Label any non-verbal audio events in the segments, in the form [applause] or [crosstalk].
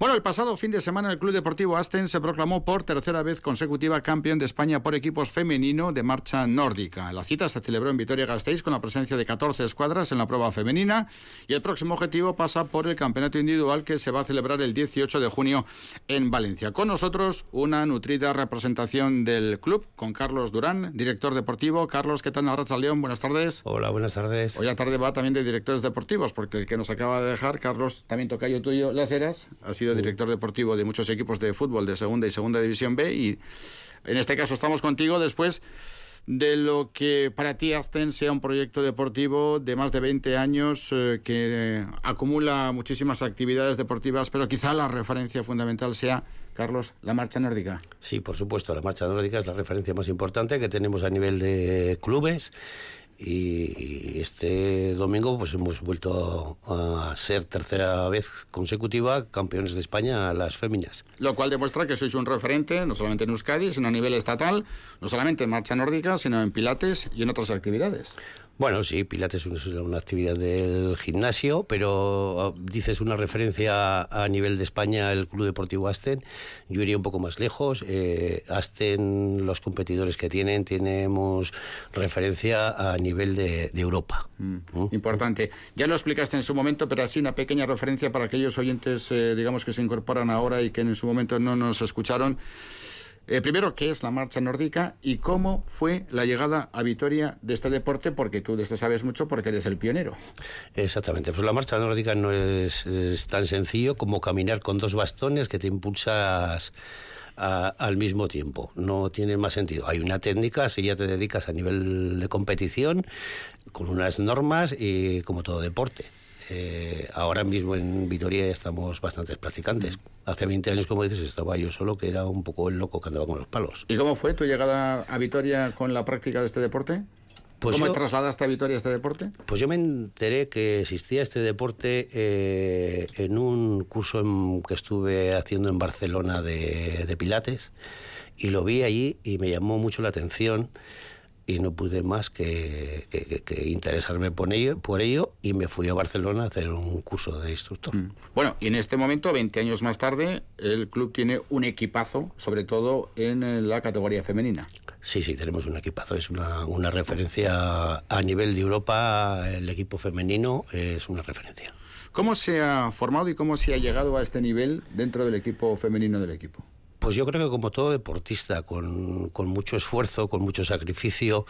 Bueno, el pasado fin de semana el Club Deportivo Asten se proclamó por tercera vez consecutiva campeón de España por equipos femenino de marcha nórdica. La cita se celebró en Vitoria-Gasteiz con la presencia de 14 escuadras en la prueba femenina y el próximo objetivo pasa por el campeonato individual que se va a celebrar el 18 de junio en Valencia. Con nosotros una nutrida representación del club con Carlos Durán, director deportivo. Carlos, ¿qué tal? Arracha León, buenas tardes. Hola, buenas tardes. Hoy a tarde va también de directores deportivos porque el que nos acaba de dejar, Carlos, también toca yo tuyo, Las Heras, ha sido director deportivo de muchos equipos de fútbol de segunda y segunda división B y en este caso estamos contigo después de lo que para ti Aston sea un proyecto deportivo de más de 20 años eh, que acumula muchísimas actividades deportivas, pero quizá la referencia fundamental sea Carlos, la marcha nórdica. Sí, por supuesto, la marcha nórdica es la referencia más importante que tenemos a nivel de clubes y este domingo pues hemos vuelto a ser tercera vez consecutiva campeones de España a las féminas. Lo cual demuestra que sois un referente no solamente en Euskadi, sino a nivel estatal, no solamente en marcha nórdica, sino en pilates y en otras actividades. Bueno, sí, Pilates es una actividad del gimnasio, pero ah, dices una referencia a nivel de España, el Club Deportivo Asten. Yo iría un poco más lejos. Eh, Asten, los competidores que tienen, tenemos referencia a nivel de, Europa. Mm, ¿Mm? Importante. Ya lo explicaste en su momento, pero así una pequeña referencia para aquellos oyentes, eh, digamos, que se incorporan ahora y que en su momento no nos escucharon. Eh, primero, ¿qué es la marcha nórdica y cómo fue la llegada a Vitoria de este deporte? Porque tú de esto sabes mucho porque eres el pionero. Exactamente. Pues la marcha nórdica no es, tan sencillo como caminar con dos bastones que te impulsas al mismo tiempo. No tiene más sentido. Hay una técnica, si ya te dedicas a nivel de competición, con unas normas y como todo deporte. Eh, ahora mismo en Vitoria estamos bastantes practicantes. Hace 20 años, como dices, estaba yo solo, que era un poco el loco que andaba con los palos. ¿Y cómo fue tu llegada a Vitoria con la práctica de este deporte? Pues ¿Cómo trasladaste a Vitoria este deporte? Pues yo me enteré que existía este deporte eh, en un curso que estuve haciendo en Barcelona de, de Pilates y lo vi allí y me llamó mucho la atención y no pude más que, interesarme por ello, por ello y me fui a Barcelona a hacer un curso de instructor. Mm. Bueno, y en este momento, 20 años más tarde, el club tiene un equipazo, sobre todo en la categoría femenina. Sí, sí, tenemos un equipazo, es una, una referencia a nivel de Europa, el equipo femenino es una referencia. ¿Cómo se ha formado y cómo se ha llegado a este nivel dentro del equipo femenino del equipo? Pues yo creo que como todo deportista, con, mucho esfuerzo, con mucho sacrificio,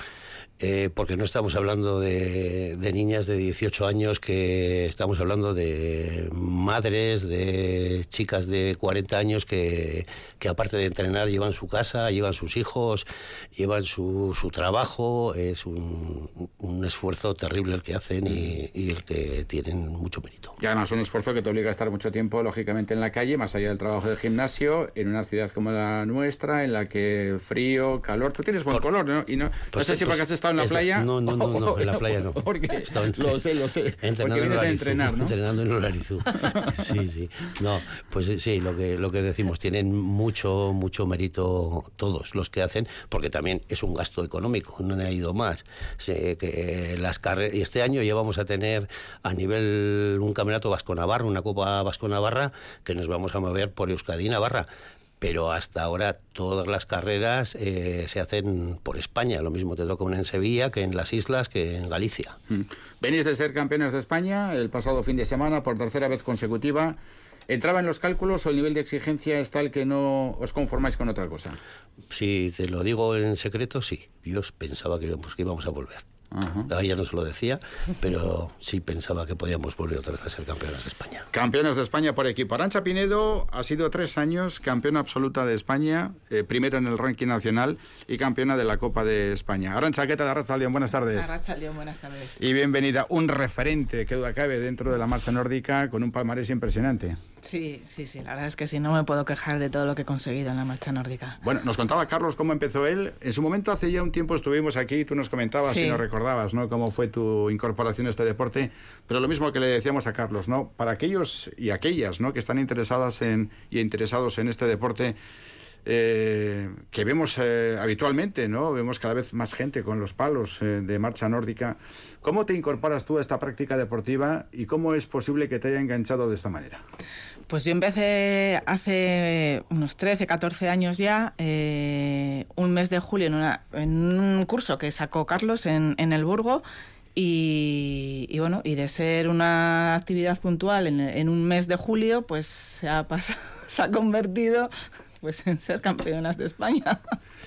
eh, porque no estamos hablando de, niñas de 18 años, que estamos hablando de madres, de chicas de 40 años que, aparte de entrenar llevan su casa, llevan sus hijos, llevan su, su trabajo, es un, esfuerzo terrible el que hacen y, y, el que tienen mucho mérito. Y además un esfuerzo que te obliga a estar mucho tiempo, lógicamente, en la calle, más allá del trabajo del gimnasio, en una ciudad como la nuestra, en la que frío, calor, tú tienes buen color, ¿no? Y no, pues, sé si porque has estado en la playa? No, no, no, en la [laughs] playa no. Porque, lo sé, lo sé. [laughs] Entrenando porque vienes a entrenar, ¿no? Entrenando en Olarizú. [laughs] Sí, sí. No, pues sí, lo que, lo que decimos, tienen mucho, mucho mérito todos los que hacen, porque también es un gasto económico, no ha ido más. Sé que las carreras, y este año ya vamos a tener a nivel un campeonato Vasco Navarra, una Copa Vasco Navarra, que nos vamos a mover por Euskadi Navarra pero hasta ahora todas las carreras eh, se hacen por España. Lo mismo te toca una en Sevilla que en las islas que en Galicia. Mm. Venís de ser campeones de España el pasado fin de semana por tercera vez consecutiva. ¿Entraba en los cálculos o el nivel de exigencia es tal que no os conformáis con otra cosa? Si te lo digo en secreto, sí. Yo pensaba que que íbamos a volver. Ajá. ya no se lo decía, [laughs] pero sí pensaba que podíamos volver otra vez a ser campeones de España. Campeones de España por equipo. Arancha Pinedo ha sido tres años campeona absoluta de España, eh, primero en el ranking nacional y campeona de la Copa de España. Arancha, ¿qué tal? Arracha León, buenas tardes. Arracha León, buenas tardes. Y bienvenida, un referente, que duda cabe, dentro de la marcha nórdica con un palmarés impresionante. Sí, sí, sí, la verdad es que sí, no me puedo quejar de todo lo que he conseguido en la marcha nórdica. Bueno, nos contaba Carlos cómo empezó él. En su momento, hace ya un tiempo estuvimos aquí, tú nos comentabas y nos recordabas, ¿no? Cómo fue tu incorporación a este deporte. Pero lo mismo que le decíamos a Carlos, ¿no? Para aquellos y aquellas, ¿no? Que están interesadas en, y interesados en este deporte, eh, que vemos eh, habitualmente, ¿no? Vemos cada vez más gente con los palos eh, de marcha nórdica. ¿Cómo te incorporas tú a esta práctica deportiva y cómo es posible que te haya enganchado de esta manera? Pues yo empecé hace unos 13, 14 años ya, eh, un mes de julio en, una, en, un curso que sacó Carlos en, en el Burgo. Y, y, bueno, y de ser una actividad puntual en, en un mes de julio, pues se ha, pasado, [laughs] se ha convertido pues [laughs] en ser campeonas de España.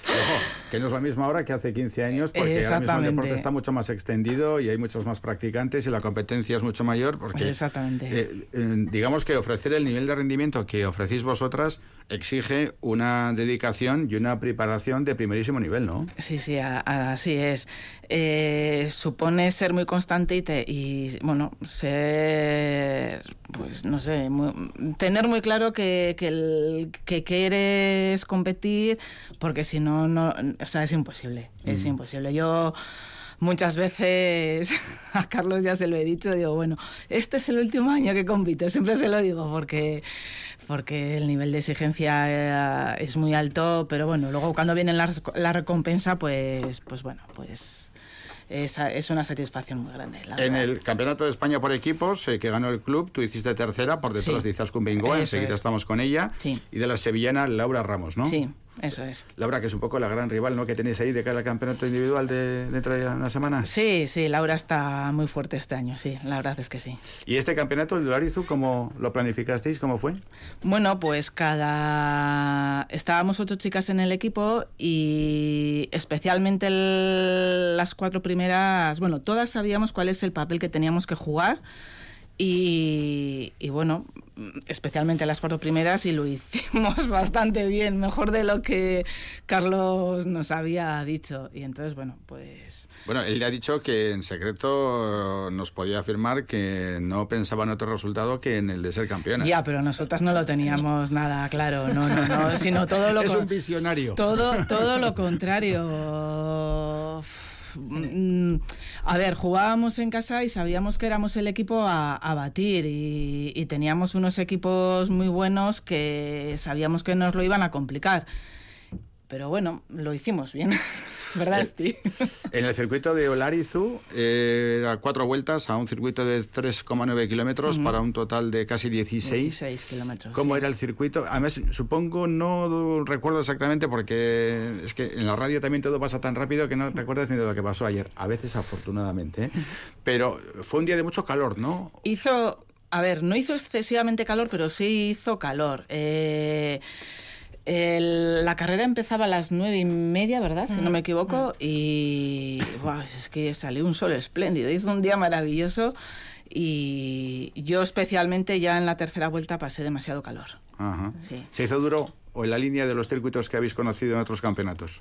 Ojo, que no es lo mismo ahora que hace 15 años, porque ahora mismo el deporte está mucho más extendido y hay muchos más practicantes y la competencia es mucho mayor. Porque, Exactamente. Eh, eh, digamos que ofrecer el nivel de rendimiento que ofrecéis vosotras exige una dedicación y una preparación de primerísimo nivel, ¿no? Sí, sí, a, a, así es. Eh, supone ser muy constante y, te, y, bueno, ser, pues no sé, muy, tener muy claro que, que, el, que quieres competir, porque si no, no, o sea, es imposible, es mm. imposible. Yo muchas veces [laughs] a Carlos ya se lo he dicho, digo, bueno, este es el último año que compito, siempre se lo digo porque porque el nivel de exigencia es muy alto, pero bueno, luego cuando viene la, la recompensa, pues pues bueno, pues es, es, una satisfacción muy grande. en verdad. el Campeonato de España por equipos eh, que ganó el club, tú hiciste tercera por detrás sí. de Izaskun Bengoa, enseguida es. estamos con ella, sí. y de la sevillana Laura Ramos, ¿no? Sí. Eso es. Laura, que es un poco la gran rival, ¿no? Que tenéis ahí de cara al campeonato individual de, dentro de una semana. Sí, sí, Laura está muy fuerte este año, sí, la verdad es que sí. ¿Y este campeonato, el Larizu, cómo lo planificasteis? ¿Cómo fue? Bueno, pues cada. Estábamos ocho chicas en el equipo y especialmente el... las cuatro primeras. Bueno, todas sabíamos cuál es el papel que teníamos que jugar. Y, y, bueno, especialmente las cuatro primeras, y lo [laughs] hicimos bastante bien, mejor de lo que Carlos nos había dicho. Y entonces, bueno, pues... Bueno, él le ha dicho que en secreto nos podía afirmar que no pensaba en otro resultado que en el de ser campeonas. Ya, pero nosotras no lo teníamos [laughs] nada claro, no, no, no, sino todo lo... Es un visionario. Todo, todo lo contrario. Sí. A ver, jugábamos en casa y sabíamos que éramos el equipo a, batir y, teníamos unos equipos muy buenos que sabíamos que nos lo iban a complicar. Pero bueno, lo hicimos bien. [laughs] [laughs] En el circuito de Olarizu, eh, cuatro vueltas a un circuito de 3,9 kilómetros uh -huh. para un total de casi 16. 16 kilómetros. ¿Cómo sí. era el circuito? Además, supongo, no recuerdo exactamente porque es que en la radio también todo pasa tan rápido que no te acuerdas ni de lo que pasó ayer. A veces, afortunadamente. ¿eh? [laughs] Pero fue un día de mucho calor, ¿no? Hizo. A ver, no hizo excesivamente calor, pero sí hizo calor. Eh. El, la carrera empezaba a las nueve y media, ¿verdad? Si mm. no me equivoco. Mm. Y wow, es que salió un sol espléndido. Hizo un día maravilloso. Y yo especialmente ya en la tercera vuelta pasé demasiado calor. Ajá. Sí. ¿Se hizo duro o en la línea de los circuitos que habéis conocido en otros campeonatos?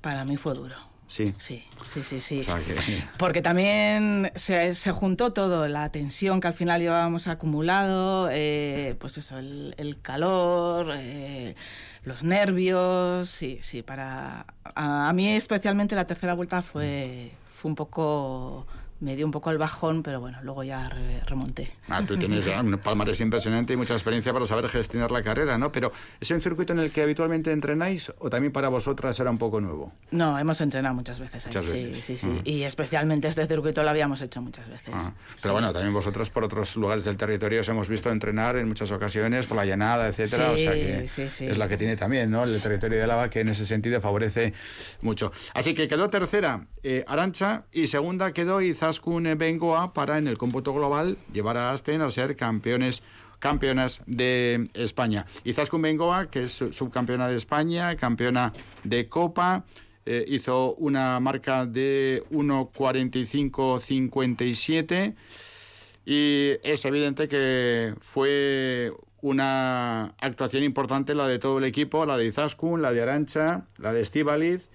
Para mí fue duro. Sí. Sí, sí, sí. sí. O sea que... Porque también se, se, juntó todo, la tensión que al final llevábamos acumulado, eh, pues eso, el, el calor, eh, los nervios, sí, sí, para... A, a, mí especialmente la tercera vuelta fue, fue un poco me dio un poco el bajón, pero bueno, luego ya re remonté. Ah, tú tienes [laughs] un palmarés impresionante y mucha experiencia para saber gestionar la carrera, ¿no? Pero ¿es un circuito en el que habitualmente entrenáis o también para vosotras era un poco nuevo? No, hemos entrenado muchas veces ahí, muchas sí, veces. sí, sí. Uh -huh. Y especialmente este circuito lo habíamos hecho muchas veces. Uh -huh. Pero sí. bueno, también vosotros por otros lugares del territorio os hemos visto entrenar en muchas ocasiones por la llanada, etcétera, sí, o sea que sí, sí. es la que tiene también, ¿no? El territorio de Álava que en ese sentido favorece mucho. Así que quedó tercera eh, Arancha y segunda quedó Izaskun Bengo para en el cómputo global llevar a Asten a ser campeones campeonas de España. Izaskun Bengoa, que es subcampeona de España, campeona de Copa, eh, hizo una marca de 1.45.57 y es evidente que fue una actuación importante la de todo el equipo, la de Izaskun, la de Arancha, la de Estivaliz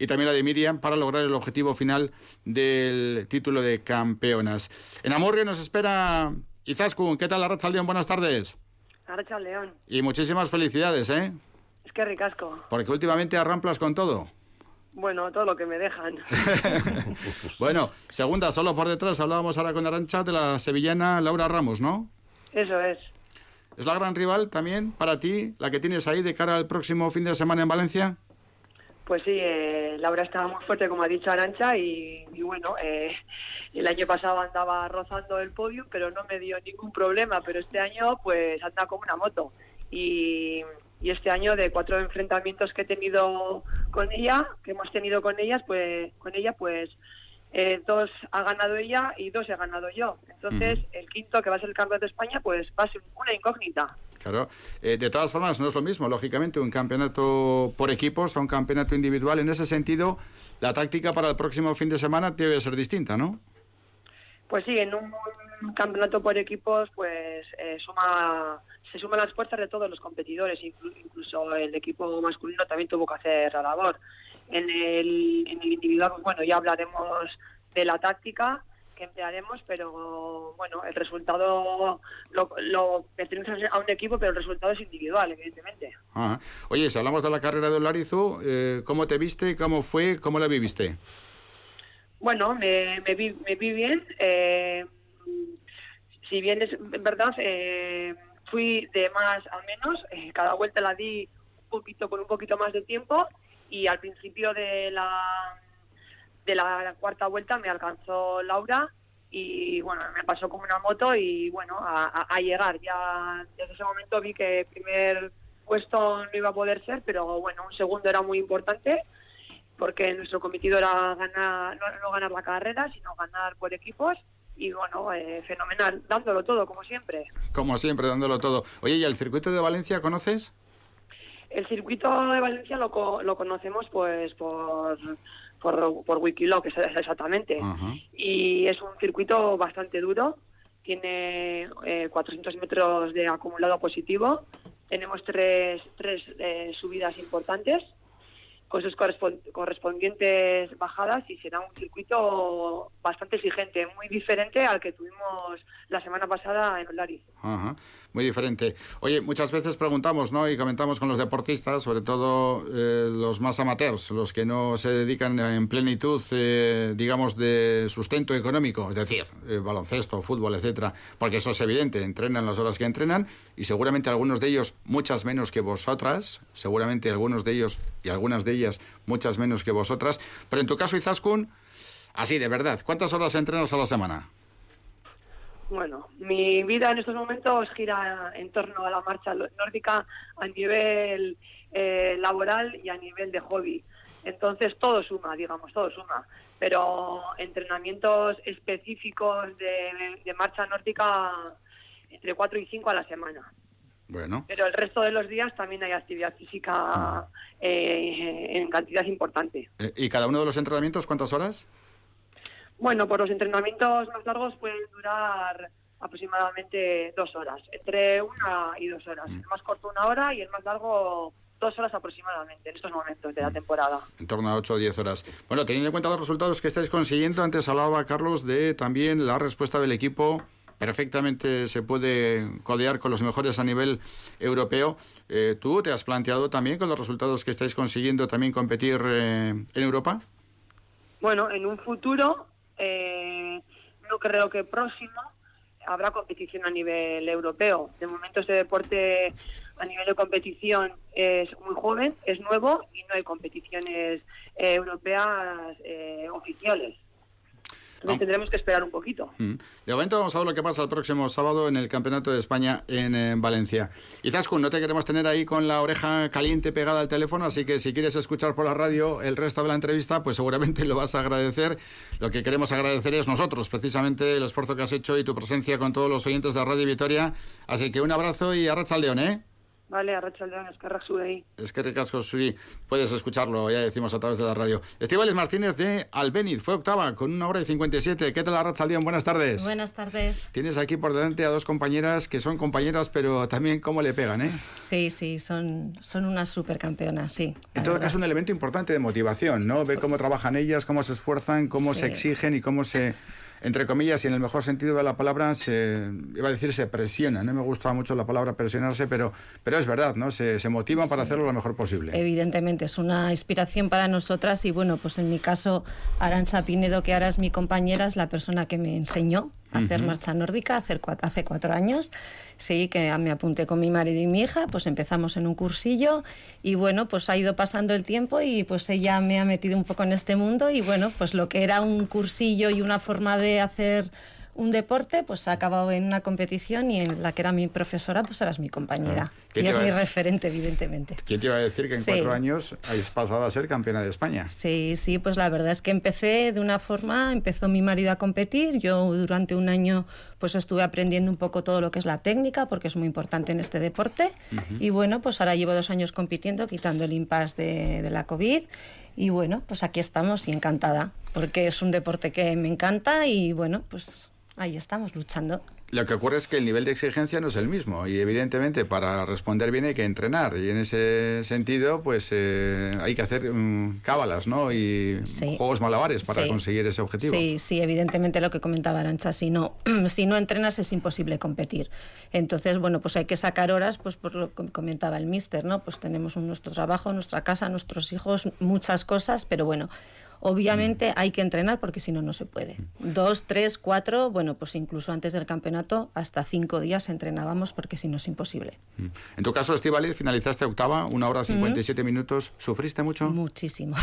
y también la de Miriam para lograr el objetivo final del título de campeonas. En Amurrio nos espera Izaskun. ¿Qué tal, Arracha León? Buenas tardes. Arracha León. Y muchísimas felicidades, ¿eh? Es que ricasco. Porque últimamente arramplas con todo. Bueno, todo lo que me dejan. [laughs] [laughs] bueno, segunda, solo por detrás. Hablábamos ahora con Arancha de la sevillana Laura Ramos, ¿no? Eso es. ¿Es la gran rival también para ti, la que tienes ahí de cara al próximo fin de semana en Valencia? Pues sí, eh, Laura estaba muy fuerte, como ha dicho Arancha, y, y bueno, eh, el año pasado andaba rozando el podio, pero no me dio ningún problema, pero este año pues anda como una moto. Y, y este año de cuatro enfrentamientos que he tenido con ella, que hemos tenido con ellas, pues con ella, pues eh, dos ha ganado ella y dos he ganado yo. Entonces, el quinto, que va a ser el campeonato de España, pues va a ser una incógnita. Claro. Eh, de todas formas, no es lo mismo, lógicamente, un campeonato por equipos a un campeonato individual. En ese sentido, la táctica para el próximo fin de semana debe ser distinta, ¿no? Pues sí, en un, un campeonato por equipos, pues eh, suma se suman las fuerzas de todos los competidores, inclu- incluso el equipo masculino también tuvo que hacer la labor. En el, en el individual, pues bueno, ya hablaremos de la táctica que emplearemos, pero bueno, el resultado lo, lo a un equipo, pero el resultado es individual, evidentemente. Oye, si hablamos de la carrera de Olarizu, eh, ¿cómo te viste? ¿Cómo fue? ¿Cómo la viviste? Bueno, me, me, vi, me vi bien. eh, si bien es verdad, eh, fui de más a menos. eh, cada vuelta la di un poquito con un poquito más de tiempo y al principio de la de la cuarta vuelta me alcanzó Laura y bueno me pasó como una moto y bueno a, llegar ya desde ese momento vi que primer puesto no iba a poder ser pero bueno un segundo era muy importante porque nuestro cometido era ganar, no, no ganar la carrera, sino ganar por equipos. Y bueno, eh, fenomenal, dándolo todo, como siempre. Como siempre, dándolo todo. Oye, ¿y el circuito de Valencia conoces? El circuito de Valencia lo, co- lo conocemos pues por, por, por Wikiloc, exactamente. Y es un circuito bastante duro, tiene eh, 400 metros de acumulado positivo, tenemos tres, tres eh, subidas importantes con sus correspon- correspondientes bajadas y será un circuito bastante exigente, muy diferente al que tuvimos la semana pasada en Olariz. Ajá, muy diferente. Oye, muchas veces preguntamos, ¿no? Y comentamos con los deportistas, sobre todo eh, los más amateurs, los que no se dedican en plenitud, eh, digamos, de sustento económico, es decir, eh, baloncesto, fútbol, etcétera, porque eso es evidente, entrenan las horas que entrenan y seguramente algunos de ellos, muchas menos que vosotras, seguramente algunos de ellos y algunas de muchas menos que vosotras, pero en tu caso, Izaskun, así de verdad, ¿cuántas horas entrenas a la semana? Bueno, mi vida en estos momentos gira en torno a la marcha nórdica a nivel eh, laboral y a nivel de hobby. Entonces todo suma, digamos, todo suma. Pero entrenamientos específicos de, de marcha nórdica entre 4 y 5 a la semana. Bueno. Pero el resto de los días también hay actividad física eh, en cantidad importante. Eh, ¿Y cada uno de los entrenamientos cuántas horas? Bueno, pues los entrenamientos más largos pueden durar aproximadamente dos horas, entre una y dos horas. El más corto una hora y el más largo dos horas aproximadamente en estos momentos de la temporada. En torno a 8 o 10 horas. Bueno, teniendo en cuenta los resultados que estáis consiguiendo, antes hablaba Carlos de también la respuesta del equipo. Perfectamente se puede codear con los mejores a nivel europeo. Eh, ¿Tú te has planteado también con los resultados que estáis consiguiendo también competir eh, en Europa? Bueno, en un futuro, eh, no creo que próximo, habrá competición a nivel europeo. De momento este deporte a nivel de competición es muy joven, es nuevo y no hay competiciones eh, europeas eh, oficiales. Entonces Ah. tendremos que esperar un poquito. Mm. De momento vamos a ver lo que pasa el próximo sábado en el Campeonato de España en, eh, Valencia. Y Zaskun, no te queremos tener ahí con la oreja caliente pegada al teléfono, así que si quieres escuchar por la radio el resto de la entrevista, pues seguramente [laughs] lo vas a agradecer. Lo que queremos agradecer es nosotros, precisamente el esfuerzo que has hecho y tu presencia con todos los oyentes de Radio Vitoria. Así que un abrazo y arracha al león, ¿eh? Vale, Arrachaldeón, Escarra ahí. Es que ricasco, Suri. Puedes escucharlo, ya decimos, a través de la radio. Estivales Martínez de Albeniz fue octava con una hora y 57. ¿Qué tal, Arracha al león? Buenas tardes. Buenas tardes. Tienes aquí por delante a dos compañeras que son compañeras, pero también cómo le pegan, ¿eh? Sí, sí, son, son unas supercampeonas, sí. En todo verdad. caso, un elemento importante de motivación, ¿no? Ve cómo trabajan ellas, cómo se esfuerzan, cómo se exigen y cómo se, entre comillas, y en el mejor sentido de la palabra, se, iba a decir se presionan. No me gusta mucho la palabra presionarse, pero, pero es verdad, ¿no? Se, se motivan para hacerlo lo mejor posible. Evidentemente, es una inspiración para nosotras y bueno, pues en mi caso, Arancha Pinedo, que ahora es mi compañera, es la persona que me enseñó hacer marcha nórdica hace cuatro, hace cuatro años. Sí, que me apunté con mi marido y mi hija, pues empezamos en un cursillo y bueno, pues ha ido pasando el tiempo y pues ella me ha metido un poco en este mundo y bueno, pues lo que era un cursillo y una forma de hacer un deporte, pues ha acabado en una competición y en la que era mi profesora, pues es mi compañera. Ah, ¿qué y es mi referente, evidentemente. ¿Quién te iba a decir que en Sí. cuatro años has pasado a ser campeona de España? Sí, sí, pues la verdad es que empecé de una forma, empezó mi marido a competir, yo durante un año pues estuve aprendiendo un poco todo lo que es la técnica, porque es muy importante en este deporte, y bueno, pues ahora llevo dos años compitiendo, quitando el impasse de, de la COVID, y bueno, pues aquí estamos y encantada, porque es un deporte que me encanta y bueno, pues ahí estamos luchando. Lo que ocurre es que el nivel de exigencia no es el mismo y evidentemente para responder bien hay que entrenar y en ese sentido pues eh, hay que hacer mm, cábalas ¿no? y Sí. juegos malabares para Sí. conseguir ese objetivo. Sí, sí, evidentemente lo que comentaba Arancha, si no, [clears throat] si no entrenas es imposible competir. Entonces, bueno, pues hay que sacar horas, pues por lo que comentaba el mister, ¿no? Pues tenemos nuestro trabajo, nuestra casa, nuestros hijos, muchas cosas, pero bueno, obviamente hay que entrenar porque si no, no se puede. Dos, tres, cuatro, bueno, pues incluso antes del campeonato, hasta cinco días entrenábamos porque si no es imposible. Mm. En tu caso, Estivaliz, finalizaste octava, una hora 57 minutos. ¿Sufriste mucho? Muchísimo.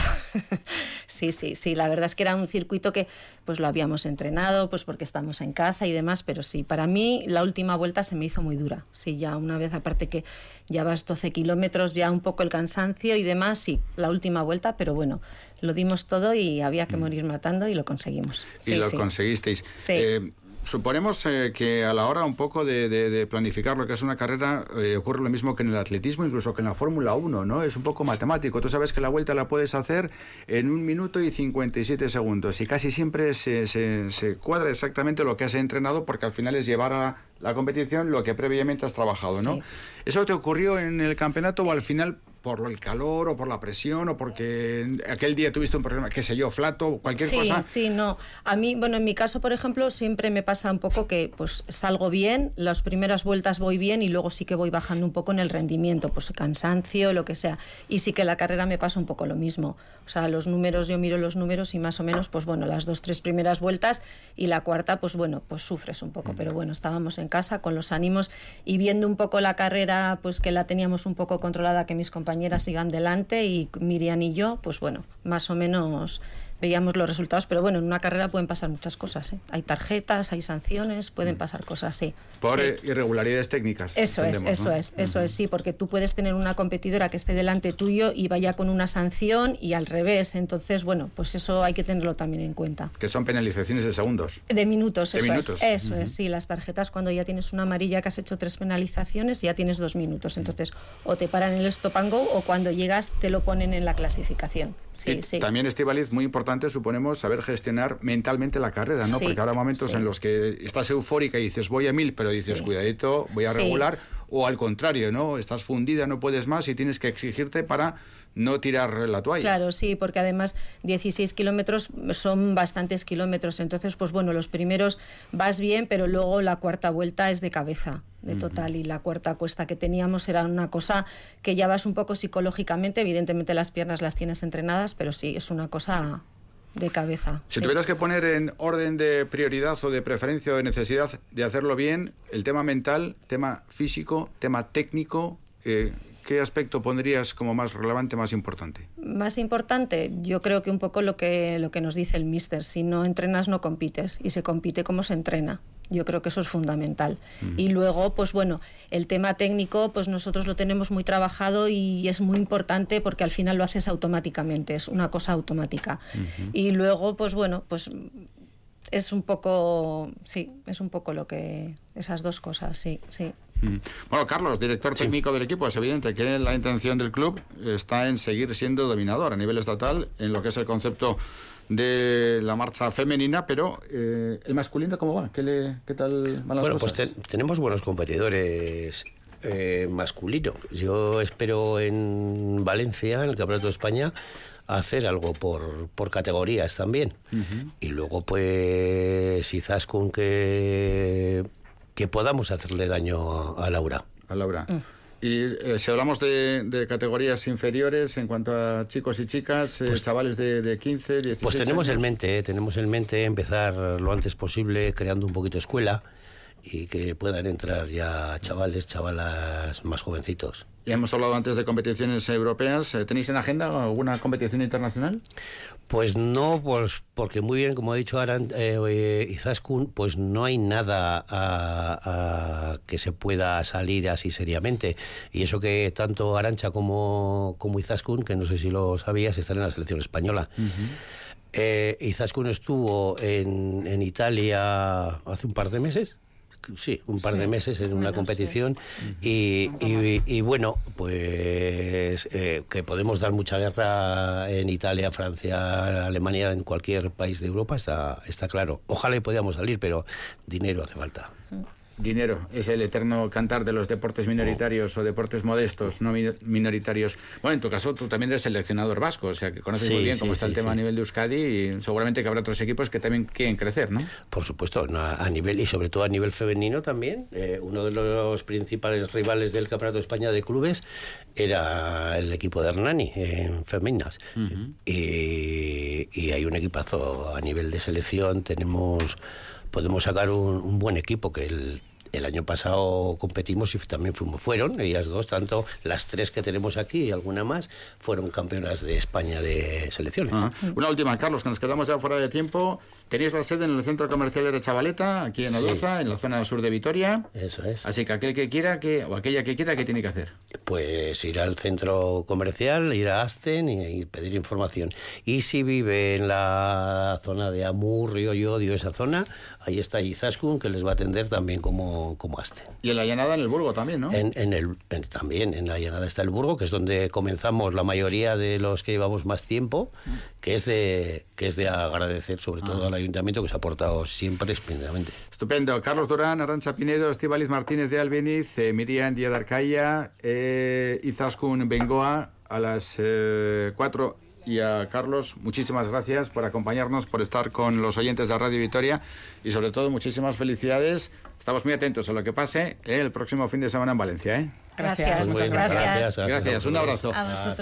[laughs] sí, sí, sí. La verdad es que era un circuito que pues lo habíamos entrenado, pues porque estamos en casa y demás, pero sí, para mí la última vuelta se me hizo muy dura. Sí, ya una vez, aparte que ya vas 12 kilómetros, ya un poco el cansancio y demás, sí, la última vuelta, pero bueno, lo dimos todo y había que morir matando y lo conseguimos. Mm. y Sí, lo sí. conseguisteis. Sí. Eh, suponemos eh, que a la hora un poco de, de- de planificar lo que es una carrera eh, ocurre lo mismo que en el atletismo, incluso que en la Fórmula 1, ¿no? Es un poco matemático. Tú sabes que la vuelta la puedes hacer en un minuto y 57 segundos y casi siempre se, se- se cuadra exactamente lo que has entrenado porque al final es llevar a la competición lo que previamente has trabajado, ¿no? Sí. ¿Eso te ocurrió en el campeonato o al final por el calor o por la presión o porque aquel día tuviste un problema, qué sé yo, flato, cualquier sí, cosa? Sí, no. A mí, bueno, en mi caso, por ejemplo, siempre me pasa un poco que pues salgo bien, las primeras vueltas voy bien y luego sí que voy bajando un poco en el rendimiento, pues cansancio, lo que sea. Y sí que la carrera me pasa un poco lo mismo. O sea, los números, yo miro los números y más o menos, pues bueno, las dos, tres primeras vueltas y la cuarta, pues bueno, pues sufres un poco. Pero bueno, estábamos en casa con los ánimos y viendo un poco la carrera, pues que la teníamos un poco controlada, que mis compañeras iban delante y Miriam y yo, pues bueno, más o menos veíamos los resultados, pero bueno, en una carrera pueden pasar muchas cosas. ¿eh? Hay tarjetas, hay sanciones, pueden pasar cosas, sí. Por Sí. irregularidades técnicas. Eso es, eso ¿no? es, eso es, sí, porque tú puedes tener una competidora que esté delante tuyo y vaya con una sanción y al revés. Entonces, bueno, pues eso hay que tenerlo también en cuenta. Que son penalizaciones de segundos. De minutos, De eso minutos. es. Eso es, sí. Las tarjetas, cuando ya tienes una amarilla que has hecho tres penalizaciones, ya tienes dos minutos. Entonces, o te paran el stop and go o cuando llegas te lo ponen en la clasificación. Sí, y sí. también, Estivaliz, muy importante, suponemos, saber gestionar mentalmente la carrera, ¿no? Sí, Porque habrá momentos sí. en los que estás eufórica y dices voy a mil, pero dices Sí. cuidadito, voy a regular. O al contrario, ¿no? Estás fundida, no puedes más y tienes que exigirte para no tirar la toalla. Claro, sí, porque además 16 kilómetros son bastantes kilómetros. Entonces, pues bueno, los primeros vas bien, pero luego la cuarta vuelta es de cabeza, de total. Y la cuarta cuesta que teníamos era una cosa que ya vas un poco psicológicamente. Evidentemente las piernas las tienes entrenadas, pero sí, es una cosa de cabeza. Si sí. tuvieras que poner en orden de prioridad o de preferencia o de necesidad de hacerlo bien, el tema mental, tema físico, tema técnico, eh, ¿qué aspecto pondrías como más relevante, más importante? Más importante, yo creo que un poco lo que, lo que nos dice el mister, si no entrenas no compites y se compite como se entrena. Yo creo que eso es fundamental. Y luego, pues bueno, el tema técnico, pues nosotros lo tenemos muy trabajado y es muy importante porque al final lo haces automáticamente, es una cosa automática. Y luego, pues bueno, pues es un poco, sí, es un poco lo que, esas dos cosas, sí, sí. Bueno, Carlos, director técnico del equipo, es evidente que la intención del club está en seguir siendo dominador a nivel estatal en lo que es el concepto de la marcha femenina, pero eh, el masculino, ¿cómo va? ¿Qué, le, qué tal van las Bueno, pues te- tenemos buenos competidores eh, masculinos. Yo espero en Valencia, en el Campeonato de España, hacer algo por, por categorías también. Y luego, pues, quizás con que, que podamos hacerle daño a, a Laura. A Laura. Y eh, si hablamos de, categorías inferiores en cuanto a chicos y chicas, eh, pues, chavales de, de, 15, 16 Pues tenemos en mente, tenemos en mente empezar lo antes posible creando un poquito de escuela y que puedan entrar ya chavales, chavalas más jovencitos. Ya hemos hablado antes de competiciones europeas. Eh, ¿Tenéis en agenda alguna competición internacional? Pues no, pues porque muy bien, como ha dicho Aran, eh, Izaskun, pues no hay nada a, que se pueda salir así seriamente. Y eso que tanto Arancha como, como Izaskun, que no sé si lo sabías, están en la selección española. Eh, Izaskun estuvo en, en Italia hace un par de meses sí, un par de meses en una competición y, y, bueno, pues eh, que podemos dar mucha guerra en Italia, Francia, Alemania, en cualquier país de Europa, está, está claro. Ojalá y podíamos salir, pero dinero hace falta. Dinero, es el eterno cantar de los deportes minoritarios o deportes modestos, no minoritarios. Bueno, en tu caso tú también eres seleccionador vasco, o sea que conoces muy bien cómo está el tema a nivel de Euskadi y seguramente que habrá otros equipos que también quieren crecer, ¿no? Por supuesto, a nivel y sobre todo a nivel femenino también. Eh, uno de los principales rivales del Campeonato de España de clubes era el equipo de Hernani en femeninas. y, y hay un equipazo a nivel de selección, tenemos podemos sacar un, buen equipo que el el año pasado competimos y también fuimos, fueron ellas dos, tanto las tres que tenemos aquí y alguna más, fueron campeonas de España de selecciones. Una última, Carlos, que nos quedamos ya fuera de tiempo. Tenéis la sede en el centro comercial de Chavaleta, aquí en Odorza, en la zona sur de Vitoria. Eso es. Así que aquel que quiera, que, o aquella que quiera, ¿qué tiene que hacer? Pues ir al centro comercial, ir a Asten y, pedir información. Y si vive en la zona de Amurrio y Odio, esa zona, ahí está Izaskun, que les va a atender también como, como Asten. Y en la llanada en el Burgo también, ¿no? En, el, también, en la llanada está el Burgo, que es donde comenzamos la mayoría de los que llevamos más tiempo, que es de, que es de agradecer sobre todo a la ayuntamiento que se ha portado siempre esplendidamente. Estupendo. Carlos Durán, Arancha Pinedo, Estíbaliz Martínez de Albeniz, eh, Miriam Díaz de Arcaya, eh, Izaskun Bengoa, a las eh, cuatro y a Carlos, muchísimas gracias por acompañarnos, por estar con los oyentes de Radio Victoria y sobre todo muchísimas felicidades. Estamos muy atentos a lo que pase el próximo fin de semana en Valencia. Gracias. Muchas gracias. Gracias. Un abrazo. A vosotros.